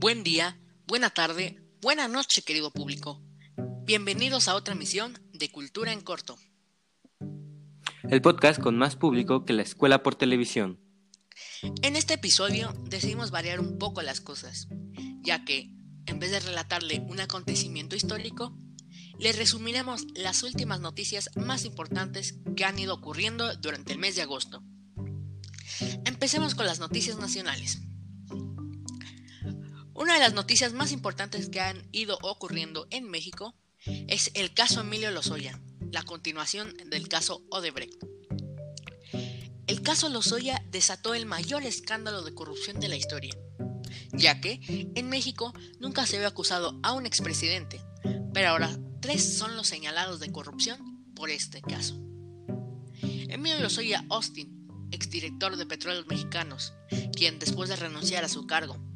Buen día, buena tarde, buena noche, querido público. Bienvenidos a otra emisión de Cultura en Corto. El podcast con más público que la escuela por televisión. En este episodio decidimos variar un poco las cosas, ya que, en vez de relatarle un acontecimiento histórico, le resumiremos las últimas noticias más importantes que han ido ocurriendo durante el mes de agosto. Empecemos con las noticias nacionales. Una de las noticias más importantes que han ido ocurriendo en México es el caso Emilio Lozoya, la continuación del caso Odebrecht. El caso Lozoya desató el mayor escándalo de corrupción de la historia, ya que en México nunca se había acusado a un expresidente, pero ahora tres son los señalados de corrupción por este caso. Emilio Lozoya Austin, exdirector de Petróleos Mexicanos, quien después de renunciar a su cargo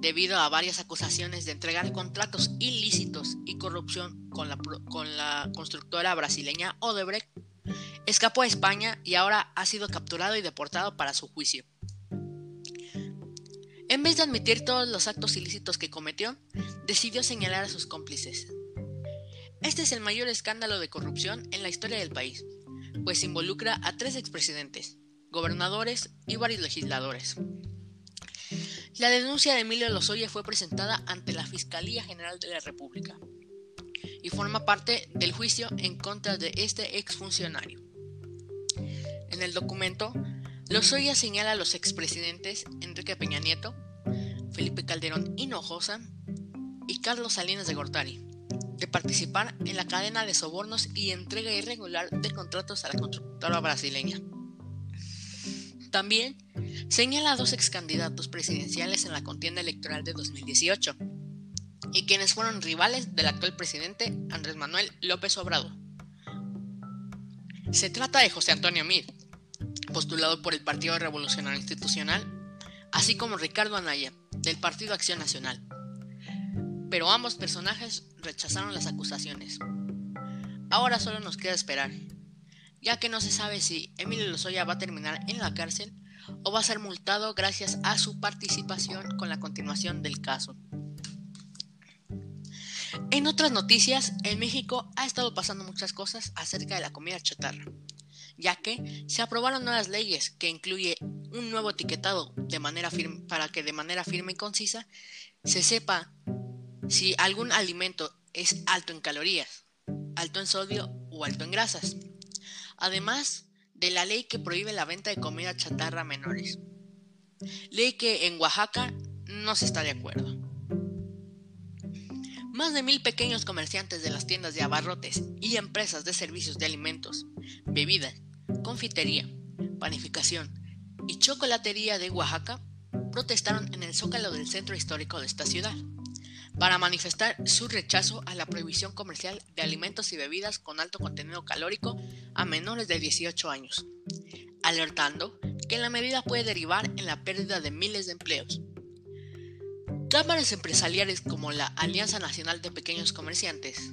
debido a varias acusaciones de entregar contratos ilícitos y corrupción con la, con la constructora brasileña Odebrecht, escapó a España y ahora ha sido capturado y deportado para su juicio. En vez de admitir todos los actos ilícitos que cometió, decidió señalar a sus cómplices. Este es el mayor escándalo de corrupción en la historia del país, pues involucra a tres expresidentes, gobernadores y varios legisladores. La denuncia de Emilio Lozoya fue presentada ante la Fiscalía General de la República y forma parte del juicio en contra de este exfuncionario. En el documento, Lozoya señala a los expresidentes Enrique Peña Nieto, Felipe Calderón Hinojosa y Carlos Salinas de Gortari de participar en la cadena de sobornos y entrega irregular de contratos a la constructora brasileña. También señala a dos ex candidatos presidenciales en la contienda electoral de 2018 y quienes fueron rivales del actual presidente Andrés Manuel López Obrador. Se trata de José Antonio Mir, postulado por el Partido Revolucionario Institucional, así como Ricardo Anaya, del Partido Acción Nacional. Pero ambos personajes rechazaron las acusaciones. Ahora solo nos queda esperar ya que no se sabe si Emilio Lozoya va a terminar en la cárcel o va a ser multado gracias a su participación con la continuación del caso. En otras noticias, en México ha estado pasando muchas cosas acerca de la comida chatarra, ya que se aprobaron nuevas leyes que incluye un nuevo etiquetado de manera firme, para que de manera firme y concisa se sepa si algún alimento es alto en calorías, alto en sodio o alto en grasas además de la ley que prohíbe la venta de comida chatarra a menores. Ley que en Oaxaca no se está de acuerdo. Más de mil pequeños comerciantes de las tiendas de abarrotes y empresas de servicios de alimentos, bebidas, confitería, panificación y chocolatería de Oaxaca protestaron en el zócalo del centro histórico de esta ciudad para manifestar su rechazo a la prohibición comercial de alimentos y bebidas con alto contenido calórico a menores de 18 años, alertando que la medida puede derivar en la pérdida de miles de empleos. Cámaras empresariales como la Alianza Nacional de Pequeños Comerciantes,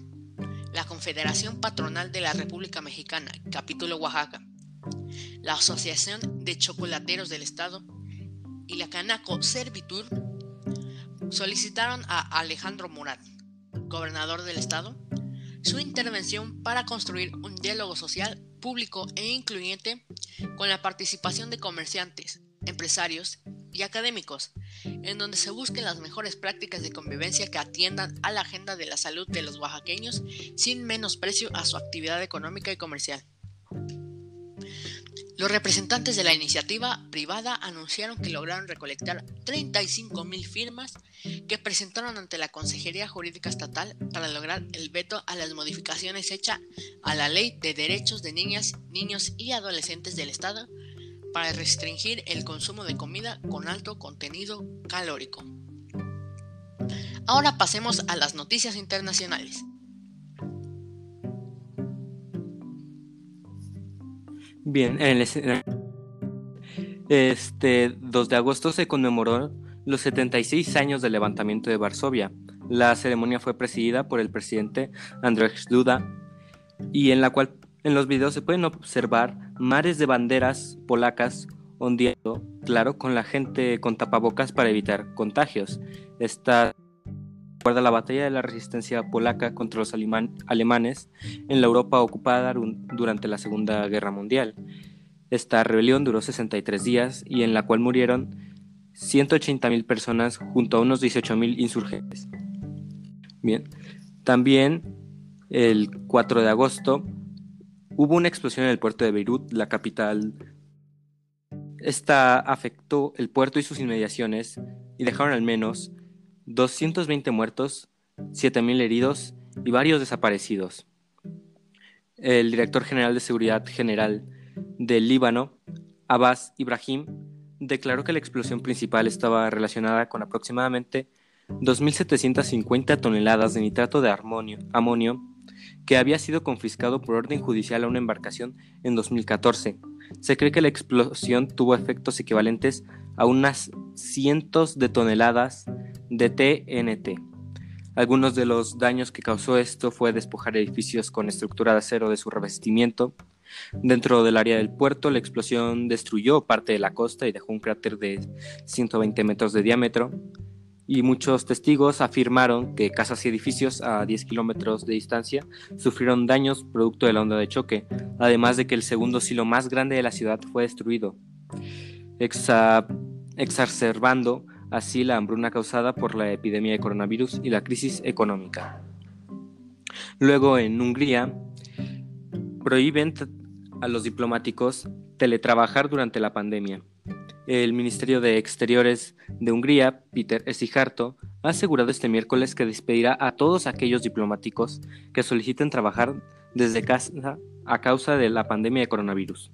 la Confederación Patronal de la República Mexicana, capítulo Oaxaca, la Asociación de Chocolateros del Estado y la Canaco Servitur solicitaron a Alejandro Murat, gobernador del estado, su intervención para construir un diálogo social público e incluyente con la participación de comerciantes, empresarios y académicos, en donde se busquen las mejores prácticas de convivencia que atiendan a la agenda de la salud de los oaxaqueños sin menosprecio a su actividad económica y comercial. Los representantes de la iniciativa privada anunciaron que lograron recolectar 35.000 firmas que presentaron ante la Consejería Jurídica Estatal para lograr el veto a las modificaciones hechas a la Ley de Derechos de Niñas, Niños y Adolescentes del Estado para restringir el consumo de comida con alto contenido calórico. Ahora pasemos a las noticias internacionales. Bien, en el este 2 de agosto se conmemoró los 76 años del levantamiento de Varsovia. La ceremonia fue presidida por el presidente Andrzej Duda y en la cual en los videos se pueden observar mares de banderas polacas ondeando, claro, con la gente con tapabocas para evitar contagios. Esta recuerda la batalla de la resistencia polaca contra los alemanes en la Europa ocupada durante la Segunda Guerra Mundial. Esta rebelión duró 63 días y en la cual murieron 180.000 personas junto a unos 18.000 insurgentes. Bien, también el 4 de agosto hubo una explosión en el puerto de Beirut, la capital. Esta afectó el puerto y sus inmediaciones y dejaron al menos 220 muertos, 7.000 heridos y varios desaparecidos. El director general de Seguridad General del Líbano, Abbas Ibrahim, declaró que la explosión principal estaba relacionada con aproximadamente 2.750 toneladas de nitrato de amonio que había sido confiscado por orden judicial a una embarcación en 2014. Se cree que la explosión tuvo efectos equivalentes a unas cientos de toneladas de TNT. Algunos de los daños que causó esto fue despojar edificios con estructura de acero de su revestimiento. Dentro del área del puerto, la explosión destruyó parte de la costa y dejó un cráter de 120 metros de diámetro y muchos testigos afirmaron que casas y edificios a 10 kilómetros de distancia sufrieron daños producto de la onda de choque, además de que el segundo silo más grande de la ciudad fue destruido, exacerbando así la hambruna causada por la epidemia de coronavirus y la crisis económica. Luego, en Hungría, prohíben a los diplomáticos teletrabajar durante la pandemia. El Ministerio de Exteriores de Hungría, Peter Esijarto, ha asegurado este miércoles que despedirá a todos aquellos diplomáticos que soliciten trabajar desde casa a causa de la pandemia de coronavirus.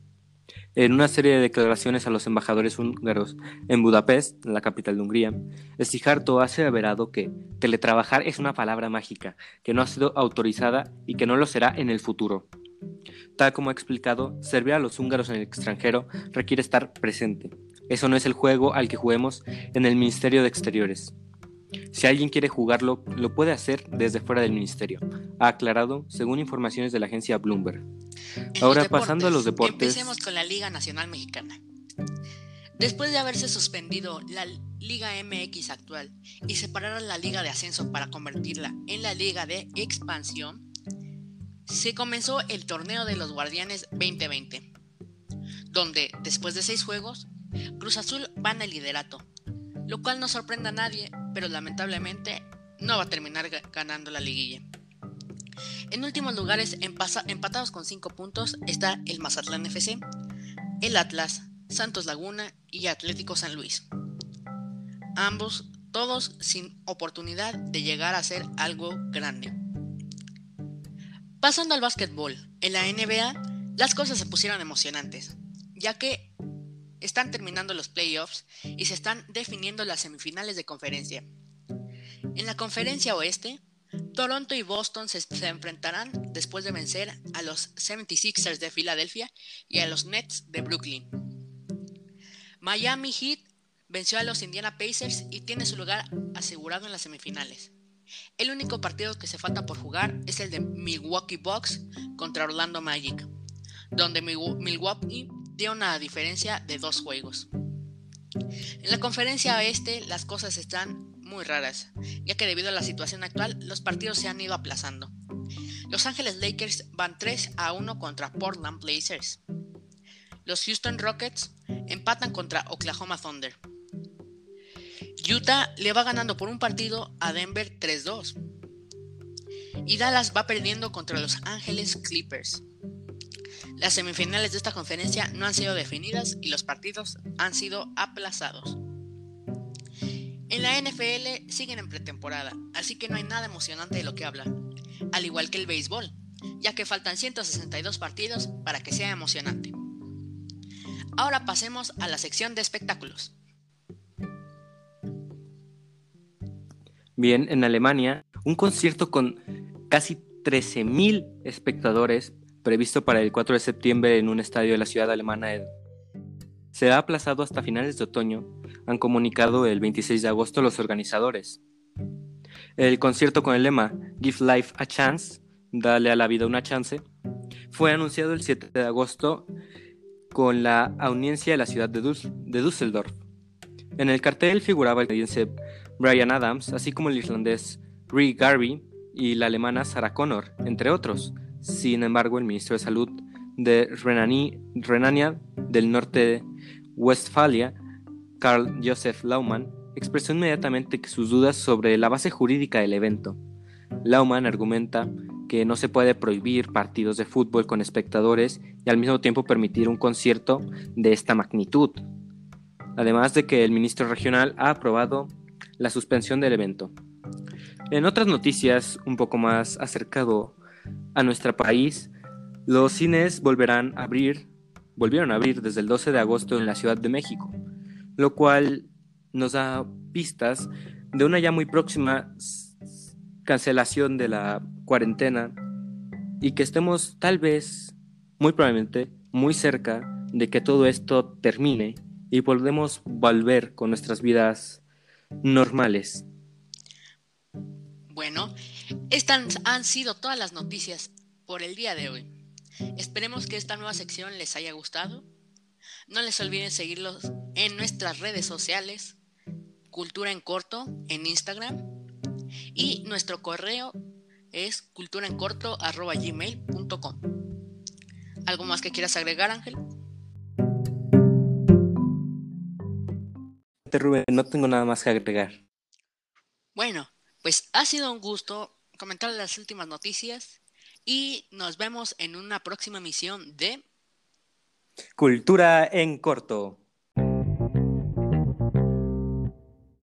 En una serie de declaraciones a los embajadores húngaros en Budapest, la capital de Hungría, Esijarto ha aseverado que teletrabajar es una palabra mágica, que no ha sido autorizada y que no lo será en el futuro. Tal como ha explicado, servir a los húngaros en el extranjero requiere estar presente, eso no es el juego al que juguemos en el Ministerio de Exteriores. Si alguien quiere jugarlo, lo puede hacer desde fuera del ministerio, ha aclarado según informaciones de la agencia Bloomberg. Ahora pasando a los deportes. Empecemos con la Liga Nacional Mexicana. Después de haberse suspendido la Liga MX actual y separar a la Liga de Ascenso para convertirla en la Liga de Expansión, se comenzó el torneo de los Guardianes 2020, donde después de seis juegos Cruz Azul va en el liderato, lo cual no sorprende a nadie, pero lamentablemente no va a terminar ganando la liguilla. En últimos lugares, empatados con 5 puntos, está el Mazatlán FC, el Atlas, Santos Laguna y Atlético San Luis. Ambos, todos sin oportunidad de llegar a ser algo grande. Pasando al básquetbol, en la NBA las cosas se pusieron emocionantes, ya que están terminando los playoffs y se están definiendo las semifinales de conferencia. En la conferencia oeste, Toronto y Boston se, enfrentarán después de vencer a los 76ers de Filadelfia y a los Nets de Brooklyn. Miami Heat venció a los Indiana Pacers y tiene su lugar asegurado en las semifinales. El único partido que se falta por jugar es el de Milwaukee Bucks contra Orlando Magic, donde Milwaukee tiene una diferencia de dos juegos. En la conferencia oeste las cosas están muy raras, ya que debido a la situación actual los partidos se han ido aplazando. Los Ángeles Lakers van 3 a 1 contra Portland Blazers. Los Houston Rockets empatan contra Oklahoma Thunder. Utah le va ganando por un partido a Denver 3-2. Y Dallas va perdiendo contra Los Ángeles Clippers. Las semifinales de esta conferencia no han sido definidas y los partidos han sido aplazados. En la NFL siguen en pretemporada, así que no hay nada emocionante de lo que hablar, al igual que el béisbol, ya que faltan 162 partidos para que sea emocionante. Ahora pasemos a la sección de espectáculos. Bien, en Alemania, un concierto con casi 13.000 espectadores previsto para el 4 de septiembre en un estadio de la ciudad alemana se ha aplazado hasta finales de otoño, han comunicado el 26 de agosto los organizadores. El concierto con el lema Give Life a Chance, Dale a la vida una chance, fue anunciado el 7 de agosto con la audiencia de la ciudad de, Düsseldorf. En el cartel figuraba el canadiense Brian Adams, así como el irlandés Ree Garvey y la alemana Sarah Connor, entre otros. Sin embargo, el ministro de Salud de Renania del Norte Westfalia, Karl Josef Laumann, expresó inmediatamente sus dudas sobre la base jurídica del evento. Laumann argumenta que no se puede prohibir partidos de fútbol con espectadores y al mismo tiempo permitir un concierto de esta magnitud. Además de que el ministro regional ha aprobado la suspensión del evento. En otras noticias un poco más acercado a nuestro país, los cines volverán a abrir, volvieron a abrir desde el 12 de agosto en la Ciudad de México, lo cual nos da pistas de una ya muy próxima cancelación de la cuarentena y que estemos tal vez, muy probablemente, muy cerca de que todo esto termine y podemos volver con nuestras vidas normales. Bueno, estas han sido todas las noticias por el día de hoy. Esperemos que esta nueva sección les haya gustado. No les olviden seguirlos en nuestras redes sociales, Cultura en Corto en Instagram y nuestro correo es culturaencorto.gmail.com. ¿Algo más que quieras agregar, Ángel? Rubén, no tengo nada más que agregar. Bueno, pues ha sido un gusto comentar las últimas noticias y nos vemos en una próxima emisión de Cultura en Corto.